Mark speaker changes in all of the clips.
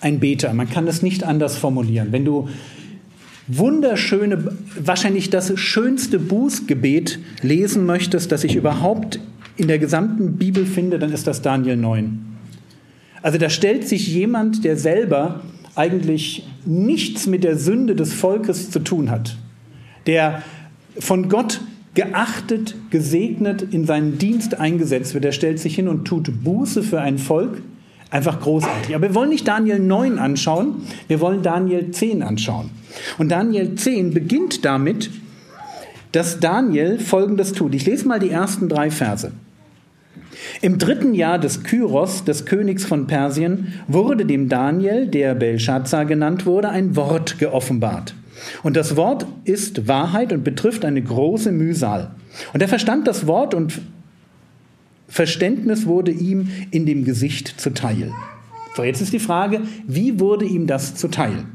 Speaker 1: ein Beter. Man kann es nicht anders formulieren. Wenn du wunderschöne, wahrscheinlich das schönste Bußgebet lesen möchtest, das ich überhaupt in der gesamten Bibel finde, dann ist das Daniel 9. Also da stellt sich jemand, der selber eigentlich nichts mit der Sünde des Volkes zu tun hat, der von Gott geachtet, gesegnet, in seinen Dienst eingesetzt wird, der stellt sich hin und tut Buße für ein Volk, Einfach großartig. Aber wir wollen nicht Daniel 9 anschauen, wir wollen Daniel 10 anschauen. Und Daniel 10 beginnt damit, dass Daniel Folgendes tut. Ich lese mal die ersten drei Verse. Im dritten Jahr des Kyros, des Königs von Persien, wurde dem Daniel, der Belshazzar genannt wurde, ein Wort geoffenbart. Und das Wort ist Wahrheit und betrifft eine große Mühsal. Und er verstand das Wort und Verständnis wurde ihm in dem Gesicht zuteil. So, jetzt ist die Frage, wie wurde ihm das zuteil?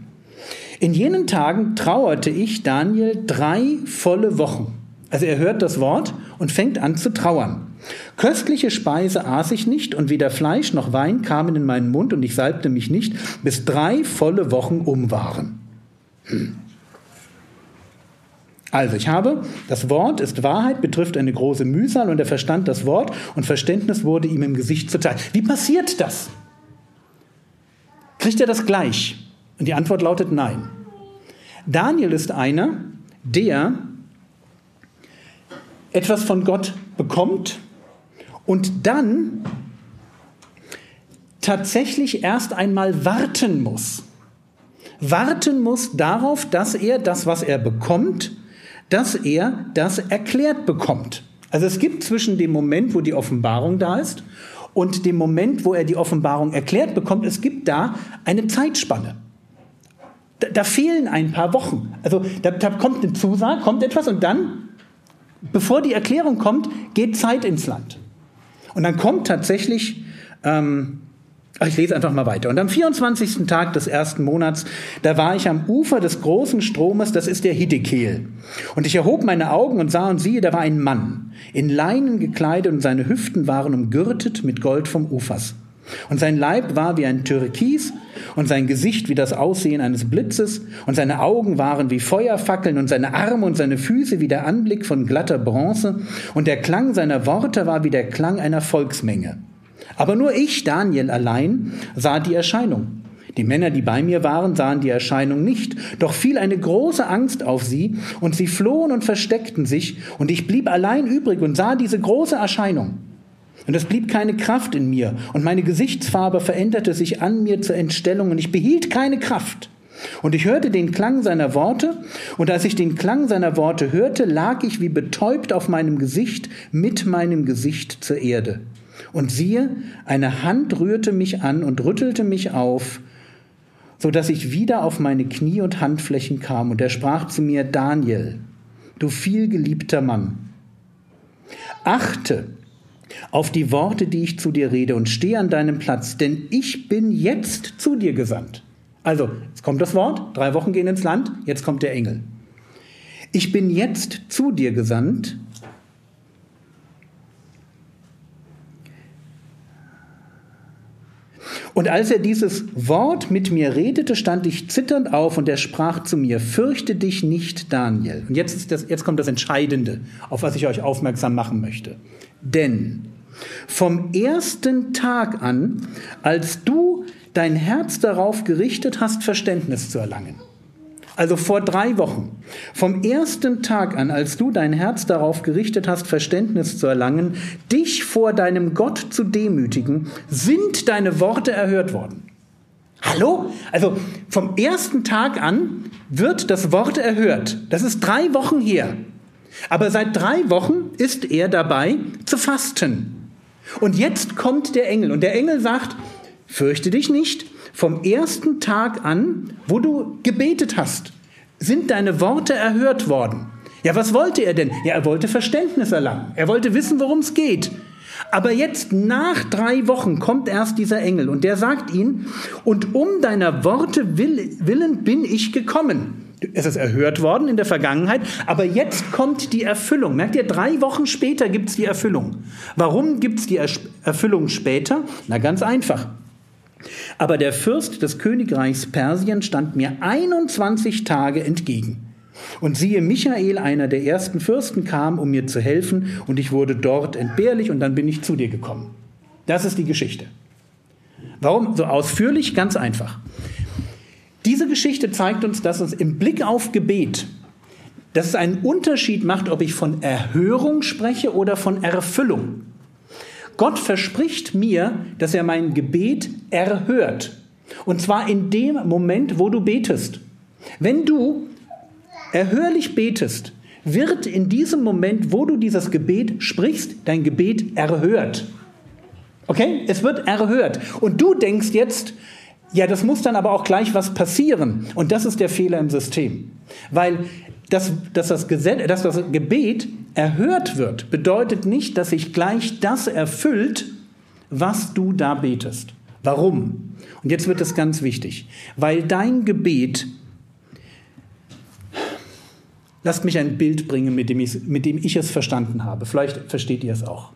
Speaker 1: In jenen Tagen trauerte ich Daniel drei volle Wochen. Also er hört das Wort und fängt an zu trauern. Köstliche Speise aß ich nicht und weder Fleisch noch Wein kamen in meinen Mund und ich salbte mich nicht, bis drei volle Wochen um waren. Hm. Also ich habe, das Wort ist Wahrheit, betrifft eine große Mühsal und er verstand das Wort und Verständnis wurde ihm im Gesicht zuteil. Wie passiert das? Kriegt er das gleich? Und die Antwort lautet nein. Daniel ist einer, der etwas von Gott bekommt und dann tatsächlich erst einmal warten muss. Warten muss darauf, dass er das, was er bekommt, dass er das erklärt bekommt. Also es gibt zwischen dem Moment, wo die Offenbarung da ist, und dem Moment, wo er die Offenbarung erklärt bekommt, es gibt da eine Zeitspanne. Da, da fehlen ein paar Wochen. Also da, da kommt eine Zusage, kommt etwas und dann, bevor die Erklärung kommt, geht Zeit ins Land. Und dann kommt tatsächlich ähm, ich lese einfach mal weiter. Und am 24. Tag des ersten Monats, da war ich am Ufer des großen Stromes, das ist der Hiddekel. Und ich erhob meine Augen und sah und siehe, da war ein Mann, in Leinen gekleidet und seine Hüften waren umgürtet mit Gold vom Ufers. Und sein Leib war wie ein Türkis und sein Gesicht wie das Aussehen eines Blitzes und seine Augen waren wie Feuerfackeln und seine Arme und seine Füße wie der Anblick von glatter Bronze und der Klang seiner Worte war wie der Klang einer Volksmenge. Aber nur ich, Daniel allein, sah die Erscheinung. Die Männer, die bei mir waren, sahen die Erscheinung nicht, doch fiel eine große Angst auf sie, und sie flohen und versteckten sich, und ich blieb allein übrig und sah diese große Erscheinung. Und es blieb keine Kraft in mir, und meine Gesichtsfarbe veränderte sich an mir zur Entstellung, und ich behielt keine Kraft. Und ich hörte den Klang seiner Worte, und als ich den Klang seiner Worte hörte, lag ich wie betäubt auf meinem Gesicht mit meinem Gesicht zur Erde. Und siehe, eine Hand rührte mich an und rüttelte mich auf, so dass ich wieder auf meine Knie und Handflächen kam. Und er sprach zu mir, Daniel, du vielgeliebter Mann, achte auf die Worte, die ich zu dir rede und stehe an deinem Platz, denn ich bin jetzt zu dir gesandt. Also, jetzt kommt das Wort, drei Wochen gehen ins Land, jetzt kommt der Engel. Ich bin jetzt zu dir gesandt, Und als er dieses Wort mit mir redete, stand ich zitternd auf und er sprach zu mir, fürchte dich nicht, Daniel. Und jetzt, das, jetzt kommt das Entscheidende, auf was ich euch aufmerksam machen möchte. Denn vom ersten Tag an, als du dein Herz darauf gerichtet hast, Verständnis zu erlangen, also vor drei Wochen, vom ersten Tag an, als du dein Herz darauf gerichtet hast, Verständnis zu erlangen, dich vor deinem Gott zu demütigen, sind deine Worte erhört worden. Hallo? Also vom ersten Tag an wird das Wort erhört. Das ist drei Wochen her. Aber seit drei Wochen ist er dabei zu fasten. Und jetzt kommt der Engel und der Engel sagt, fürchte dich nicht, vom ersten Tag an, wo du gebetet hast, sind deine Worte erhört worden. Ja, was wollte er denn? Ja, er wollte Verständnis erlangen. Er wollte wissen, worum es geht. Aber jetzt nach drei Wochen kommt erst dieser Engel und der sagt ihn, und um deiner Worte willen bin ich gekommen. Es ist erhört worden in der Vergangenheit, aber jetzt kommt die Erfüllung. Merkt ihr, drei Wochen später gibt es die Erfüllung. Warum gibt es die Erfüllung später? Na ganz einfach. Aber der Fürst des Königreichs Persien stand mir 21 Tage entgegen. Und siehe, Michael, einer der ersten Fürsten, kam, um mir zu helfen, und ich wurde dort entbehrlich, und dann bin ich zu dir gekommen. Das ist die Geschichte. Warum so ausführlich? Ganz einfach. Diese Geschichte zeigt uns, dass es im Blick auf Gebet, dass es einen Unterschied macht, ob ich von Erhörung spreche oder von Erfüllung. Gott verspricht mir, dass er mein Gebet erhört. Und zwar in dem Moment, wo du betest. Wenn du erhörlich betest, wird in diesem Moment, wo du dieses Gebet sprichst, dein Gebet erhört. Okay? Es wird erhört. Und du denkst jetzt, ja, das muss dann aber auch gleich was passieren. Und das ist der Fehler im System. Weil das, dass, das dass das Gebet erhört wird, bedeutet nicht, dass sich gleich das erfüllt, was du da betest. Warum? Und jetzt wird es ganz wichtig. Weil dein Gebet Lasst mich ein Bild bringen, mit dem, ich, mit dem ich es verstanden habe. Vielleicht versteht ihr es auch.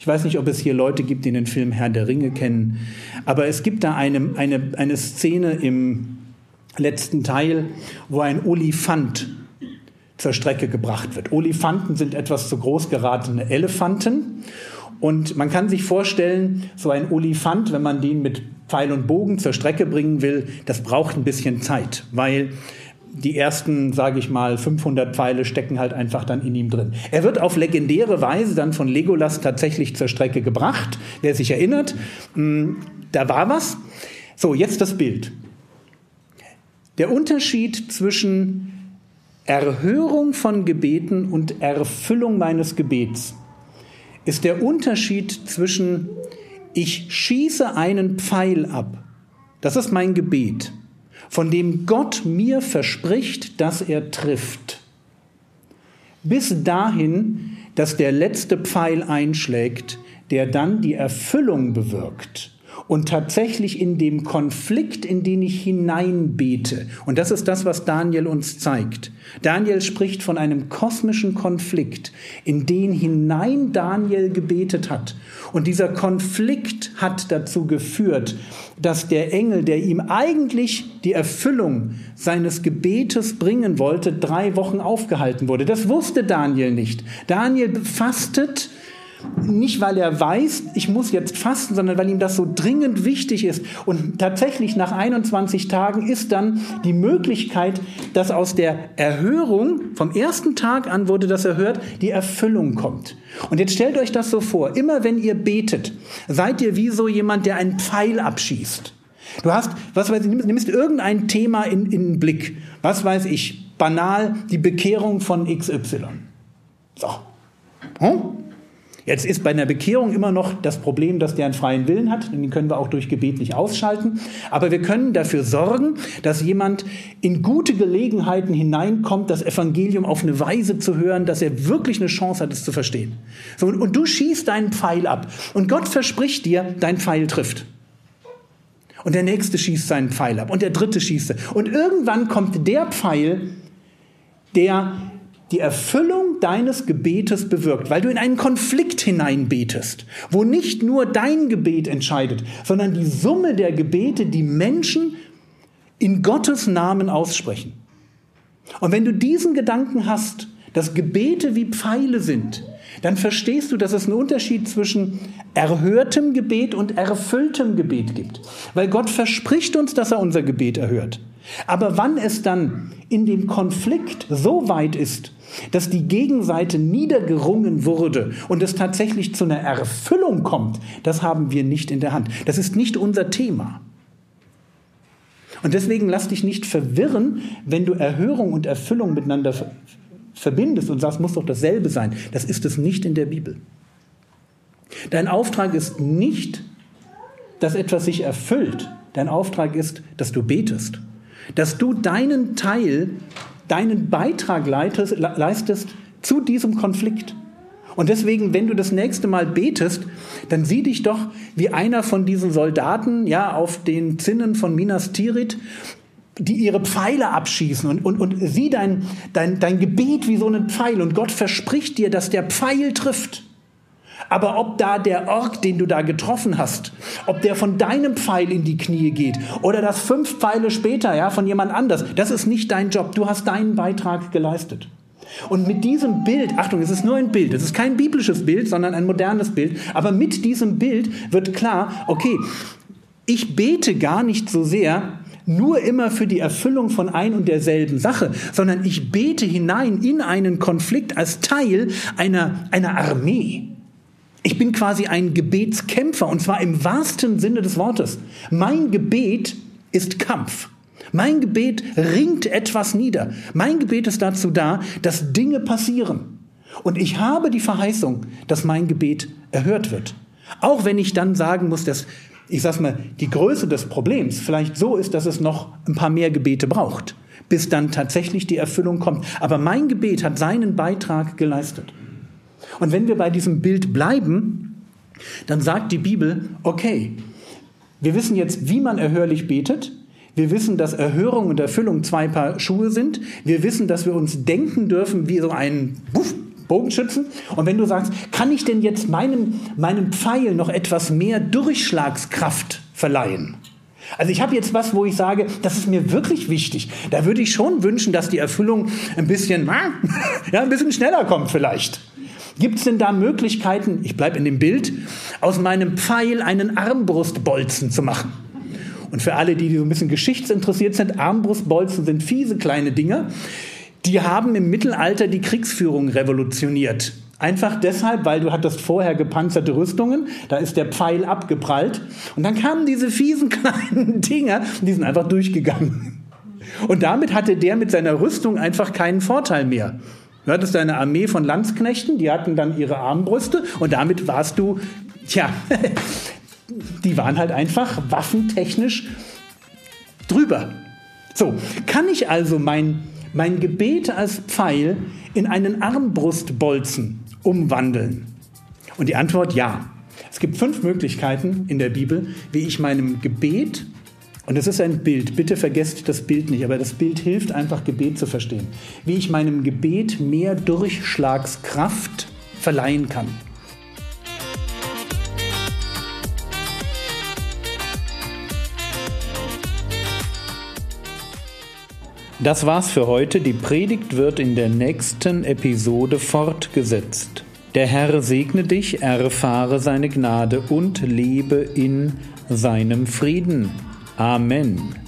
Speaker 1: Ich weiß nicht, ob es hier Leute gibt, die den Film Herr der Ringe kennen, aber es gibt da eine, eine, eine Szene im letzten Teil, wo ein Olifant zur Strecke gebracht wird. Olifanten sind etwas zu groß geratene Elefanten. Und man kann sich vorstellen, so ein Olifant, wenn man den mit Pfeil und Bogen zur Strecke bringen will, das braucht ein bisschen Zeit, weil die ersten, sage ich mal, 500 Pfeile stecken halt einfach dann in ihm drin. Er wird auf legendäre Weise dann von Legolas tatsächlich zur Strecke gebracht. Wer sich erinnert, hm, da war was. So, jetzt das Bild. Der Unterschied zwischen Erhörung von Gebeten und Erfüllung meines Gebets ist der Unterschied zwischen ich schieße einen Pfeil ab. Das ist mein Gebet von dem Gott mir verspricht, dass er trifft. Bis dahin, dass der letzte Pfeil einschlägt, der dann die Erfüllung bewirkt und tatsächlich in dem Konflikt, in den ich hineinbete. Und das ist das, was Daniel uns zeigt. Daniel spricht von einem kosmischen Konflikt, in den hinein Daniel gebetet hat. Und dieser Konflikt hat dazu geführt, dass der Engel, der ihm eigentlich die Erfüllung seines Gebetes bringen wollte, drei Wochen aufgehalten wurde. Das wusste Daniel nicht. Daniel fastet nicht, weil er weiß, ich muss jetzt fasten, sondern weil ihm das so dringend wichtig ist. Und tatsächlich nach 21 Tagen ist dann die Möglichkeit, dass aus der Erhörung, vom ersten Tag an wurde das erhört, die Erfüllung kommt. Und jetzt stellt euch das so vor, immer wenn ihr betet, seid ihr wie so jemand, der einen Pfeil abschießt. Du hast, was weiß ich, nimmst irgendein Thema in, in den Blick. Was weiß ich, banal, die Bekehrung von XY. So. Hm? Jetzt ist bei einer Bekehrung immer noch das Problem, dass der einen freien Willen hat. Den können wir auch durch Gebet nicht ausschalten. Aber wir können dafür sorgen, dass jemand in gute Gelegenheiten hineinkommt, das Evangelium auf eine Weise zu hören, dass er wirklich eine Chance hat, es zu verstehen. Und du schießt deinen Pfeil ab. Und Gott verspricht dir, dein Pfeil trifft. Und der nächste schießt seinen Pfeil ab. Und der dritte schießt. Und irgendwann kommt der Pfeil, der die Erfüllung deines Gebetes bewirkt, weil du in einen Konflikt hineinbetest, wo nicht nur dein Gebet entscheidet, sondern die Summe der Gebete, die Menschen in Gottes Namen aussprechen. Und wenn du diesen Gedanken hast, dass Gebete wie Pfeile sind, dann verstehst du, dass es einen Unterschied zwischen erhörtem Gebet und erfülltem Gebet gibt. Weil Gott verspricht uns, dass er unser Gebet erhört. Aber wann es dann in dem Konflikt so weit ist, dass die Gegenseite niedergerungen wurde und es tatsächlich zu einer Erfüllung kommt, das haben wir nicht in der Hand. Das ist nicht unser Thema. Und deswegen lass dich nicht verwirren, wenn du Erhörung und Erfüllung miteinander verbindest und sagst, muss doch dasselbe sein. Das ist es nicht in der Bibel. Dein Auftrag ist nicht, dass etwas sich erfüllt, dein Auftrag ist, dass du betest. Dass du deinen Teil, deinen Beitrag leitest, leistest zu diesem Konflikt. Und deswegen, wenn du das nächste Mal betest, dann sieh dich doch wie einer von diesen Soldaten, ja, auf den Zinnen von Minas Tirith, die ihre Pfeile abschießen und, und, und sieh dein, dein, dein Gebet wie so einen Pfeil und Gott verspricht dir, dass der Pfeil trifft. Aber ob da der Ork, den du da getroffen hast, ob der von deinem Pfeil in die Knie geht oder das fünf Pfeile später, ja, von jemand anders, das ist nicht dein Job. Du hast deinen Beitrag geleistet. Und mit diesem Bild, Achtung, es ist nur ein Bild, es ist kein biblisches Bild, sondern ein modernes Bild, aber mit diesem Bild wird klar, okay, ich bete gar nicht so sehr nur immer für die Erfüllung von ein und derselben Sache, sondern ich bete hinein in einen Konflikt als Teil einer, einer Armee. Ich bin quasi ein Gebetskämpfer und zwar im wahrsten Sinne des Wortes. Mein Gebet ist Kampf. Mein Gebet ringt etwas nieder. Mein Gebet ist dazu da, dass Dinge passieren. Und ich habe die Verheißung, dass mein Gebet erhört wird. Auch wenn ich dann sagen muss, dass, ich sag's mal, die Größe des Problems vielleicht so ist, dass es noch ein paar mehr Gebete braucht, bis dann tatsächlich die Erfüllung kommt. Aber mein Gebet hat seinen Beitrag geleistet. Und wenn wir bei diesem Bild bleiben, dann sagt die Bibel, okay, wir wissen jetzt, wie man erhörlich betet. Wir wissen, dass Erhörung und Erfüllung zwei Paar Schuhe sind. Wir wissen, dass wir uns denken dürfen wie so ein Bogenschützen. Und wenn du sagst, kann ich denn jetzt meinem, meinem Pfeil noch etwas mehr Durchschlagskraft verleihen? Also ich habe jetzt was, wo ich sage, das ist mir wirklich wichtig. Da würde ich schon wünschen, dass die Erfüllung ein bisschen, ja, ein bisschen schneller kommt vielleicht. Gibt es denn da Möglichkeiten, ich bleibe in dem Bild, aus meinem Pfeil einen Armbrustbolzen zu machen? Und für alle, die so ein bisschen geschichtsinteressiert sind, Armbrustbolzen sind fiese kleine Dinger. Die haben im Mittelalter die Kriegsführung revolutioniert. Einfach deshalb, weil du hattest vorher gepanzerte Rüstungen, da ist der Pfeil abgeprallt und dann kamen diese fiesen kleinen Dinger, die sind einfach durchgegangen. Und damit hatte der mit seiner Rüstung einfach keinen Vorteil mehr. Du hattest eine Armee von Landsknechten, die hatten dann ihre Armbrüste und damit warst du, tja, die waren halt einfach waffentechnisch drüber. So, kann ich also mein, mein Gebet als Pfeil in einen Armbrustbolzen umwandeln? Und die Antwort ja. Es gibt fünf Möglichkeiten in der Bibel, wie ich meinem Gebet, und es ist ein Bild, bitte vergesst das Bild nicht, aber das Bild hilft einfach, Gebet zu verstehen, wie ich meinem Gebet mehr Durchschlagskraft verleihen kann. Das war's für heute. Die Predigt wird in der nächsten Episode fortgesetzt. Der Herr segne dich, erfahre seine Gnade und lebe in seinem Frieden. Amen.